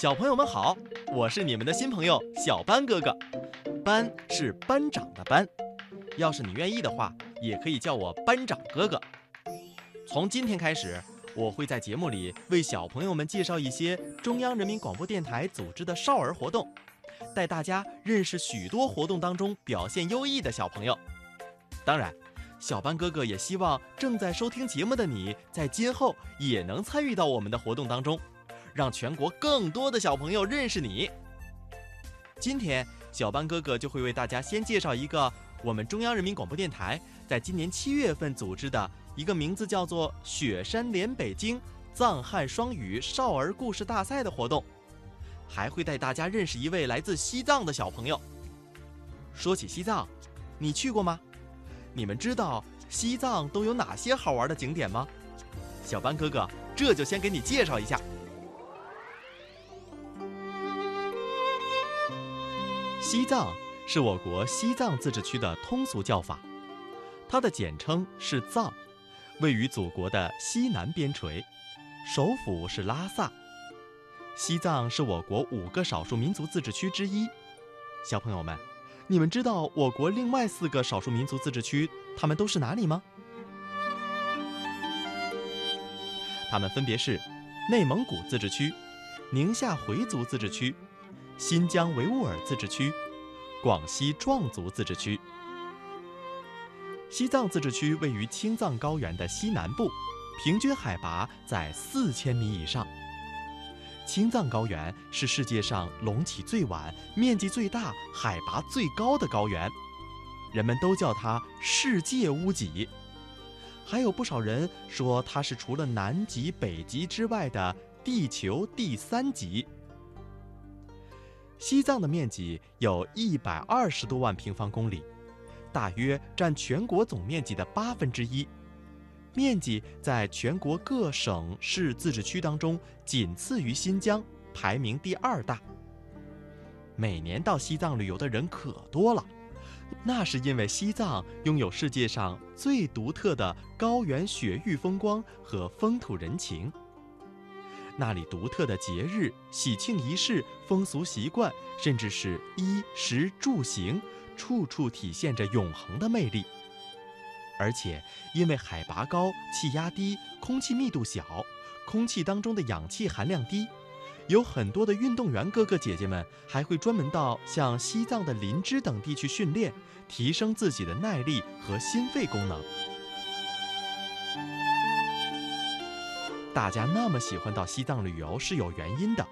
小朋友们好，我是你们的新朋友小班哥哥，班是班长的班，要是你愿意的话，也可以叫我班长哥哥。从今天开始，我会在节目里为小朋友们介绍一些中央人民广播电台组织的少儿活动，带大家认识许多活动当中表现优异的小朋友。当然，小班哥哥也希望正在收听节目的你在今后也能参与到我们的活动当中。让全国更多的小朋友认识你。今天，小班哥哥就会为大家先介绍一个我们中央人民广播电台在今年七月份组织的一个名字叫做“雪山连北京藏汉双语少儿故事大赛”的活动，还会带大家认识一位来自西藏的小朋友。说起西藏，你去过吗？你们知道西藏都有哪些好玩的景点吗？小班哥哥这就先给你介绍一下。西藏是我国西藏自治区的通俗叫法，它的简称是藏，位于祖国的西南边陲，首府是拉萨。西藏是我国五个少数民族自治区之一。小朋友们，你们知道我国另外四个少数民族自治区，它们都是哪里吗？它们分别是内蒙古自治区、宁夏回族自治区。新疆维吾尔自治区、广西壮族自治区。西藏自治区位于青藏高原的西南部，平均海拔在四千米以上。青藏高原是世界上隆起最晚、面积最大、海拔最高的高原，人们都叫它“世界屋脊”。还有不少人说它是除了南极、北极之外的地球第三极。西藏的面积有一百二十多万平方公里，大约占全国总面积的八分之一，面积在全国各省市自治区当中仅次于新疆，排名第二大。每年到西藏旅游的人可多了，那是因为西藏拥有世界上最独特的高原雪域风光和风土人情。那里独特的节日、喜庆仪式、风俗习惯，甚至是衣食住行，处处体现着永恒的魅力。而且，因为海拔高、气压低、空气密度小，空气当中的氧气含量低，有很多的运动员哥哥姐姐们还会专门到像西藏的林芝等地去训练，提升自己的耐力和心肺功能。大家那么喜欢到西藏旅游是有原因的，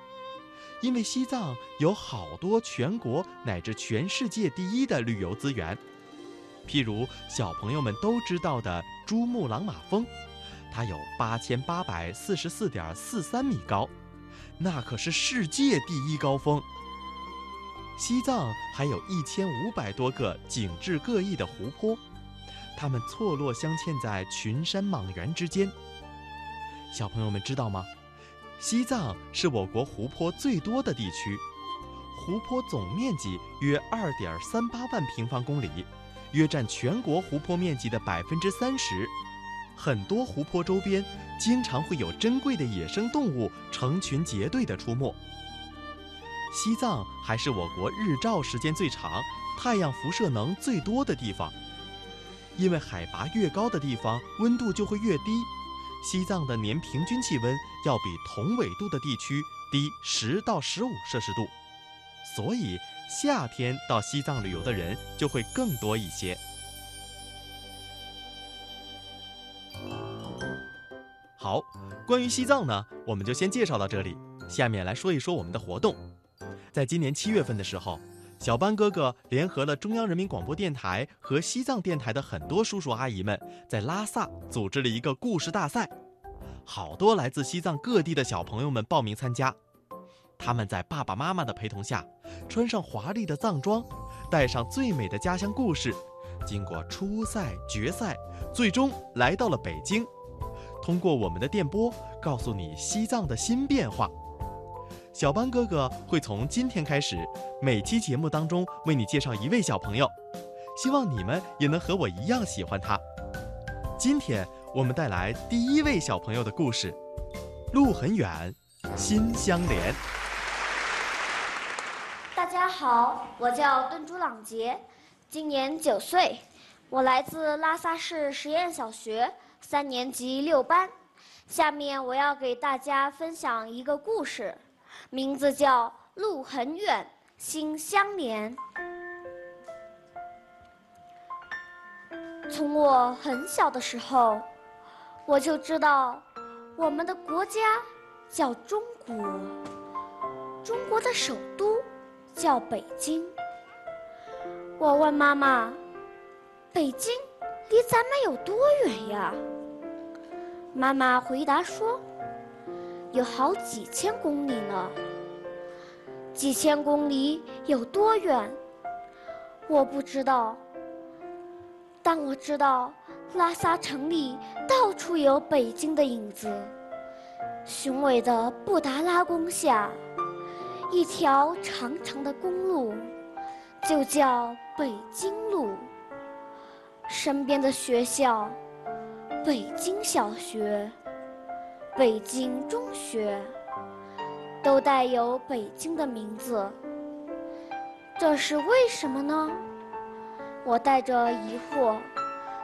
因为西藏有好多全国乃至全世界第一的旅游资源，譬如小朋友们都知道的珠穆朗玛峰，它有八千八百四十四点四三米高，那可是世界第一高峰。西藏还有一千五百多个景致各异的湖泊，它们错落镶嵌在群山莽原之间。小朋友们知道吗？西藏是我国湖泊最多的地区，湖泊总面积约二点三八万平方公里，约占全国湖泊面积的百分之三十。很多湖泊周边经常会有珍贵的野生动物成群结队的出没。西藏还是我国日照时间最长、太阳辐射能最多的地方，因为海拔越高的地方温度就会越低。西藏的年平均气温要比同纬度的地区低十到十五摄氏度，所以夏天到西藏旅游的人就会更多一些。好，关于西藏呢，我们就先介绍到这里。下面来说一说我们的活动。在今年七月份的时候。小班哥哥联合了中央人民广播电台和西藏电台的很多叔叔阿姨们，在拉萨组织了一个故事大赛，好多来自西藏各地的小朋友们报名参加。他们在爸爸妈妈的陪同下，穿上华丽的藏装，带上最美的家乡故事，经过初赛、决赛，最终来到了北京，通过我们的电波告诉你西藏的新变化。小班哥哥会从今天开始，每期节目当中为你介绍一位小朋友，希望你们也能和我一样喜欢他。今天我们带来第一位小朋友的故事，路很远，心相连。大家好，我叫邓朱朗杰，今年九岁，我来自拉萨市实验小学三年级六班。下面我要给大家分享一个故事，名字叫《路很远，心相连》。从我很小的时候，我就知道我们的国家叫中国，中国的首都。叫北京。我问妈妈：“北京离咱们有多远呀？”妈妈回答说：“有好几千公里呢。”几千公里有多远？我不知道。但我知道，拉萨城里到处有北京的影子。雄伟的布达拉宫下。一条长长的公路，就叫北京路。身边的学校，北京小学、北京中学，都带有北京的名字。这是为什么呢？我带着疑惑，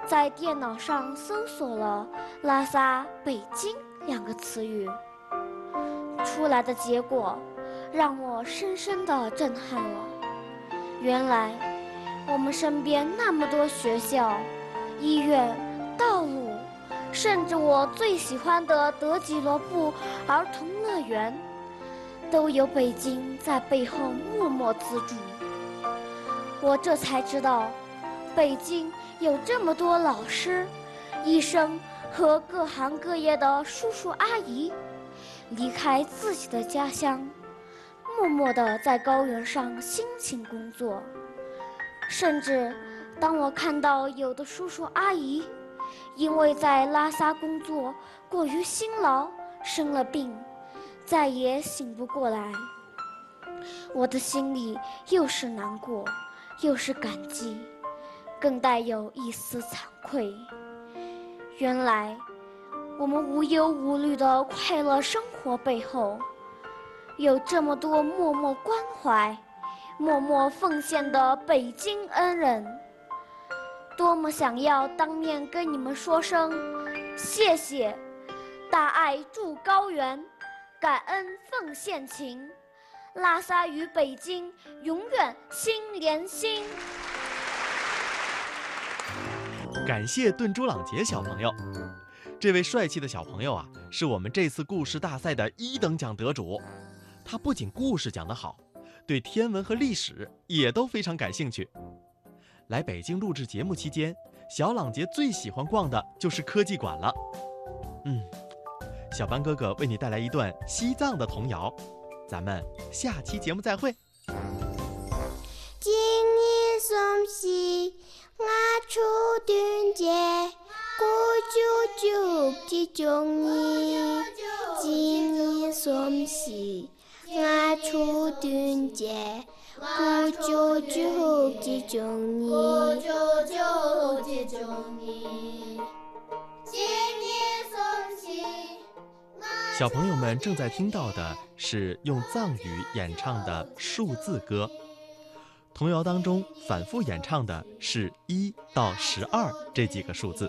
在电脑上搜索了“拉萨北京”两个词语，出来的结果。让我深深的震撼了。原来，我们身边那么多学校、医院、甚至我最喜欢的德吉罗布儿童乐园，都有北京在背后默默资助。我这才知道，北京有这么多老师、医生和各行各业的叔叔阿姨，离开自己的家乡。默默地在高原上辛勤工作，甚至当我看到有的叔叔阿姨因为在拉萨工作过于辛劳生了病，再也醒不过来，我的心里又是难过，又是感激，更带有一丝惭愧。原来，我们无忧无虑的快乐生活背后。有这么多默默关怀、默默奉献的北京恩人，多么想要当面跟你们说声谢谢！大爱筑高原，感恩奉献情，拉萨与北京永远心连心。感谢顿珠朗杰小朋友，这位帅气的小朋友啊，是我们这次故事大赛的一等奖得主。他不仅故事讲得好，对天文和历史也都非常感兴趣。来北京录制节目期间，小朗杰最喜欢逛的就是科技馆了。嗯，小班哥哥为你带来一段西藏的童谣，咱们下期节目再会。今年双喜，我出端节，过九九吉中年。今年双喜。我出端小朋友们正在听到的是用藏语演唱的数字歌，童谣当中反复演唱的是一到十二这几个数字。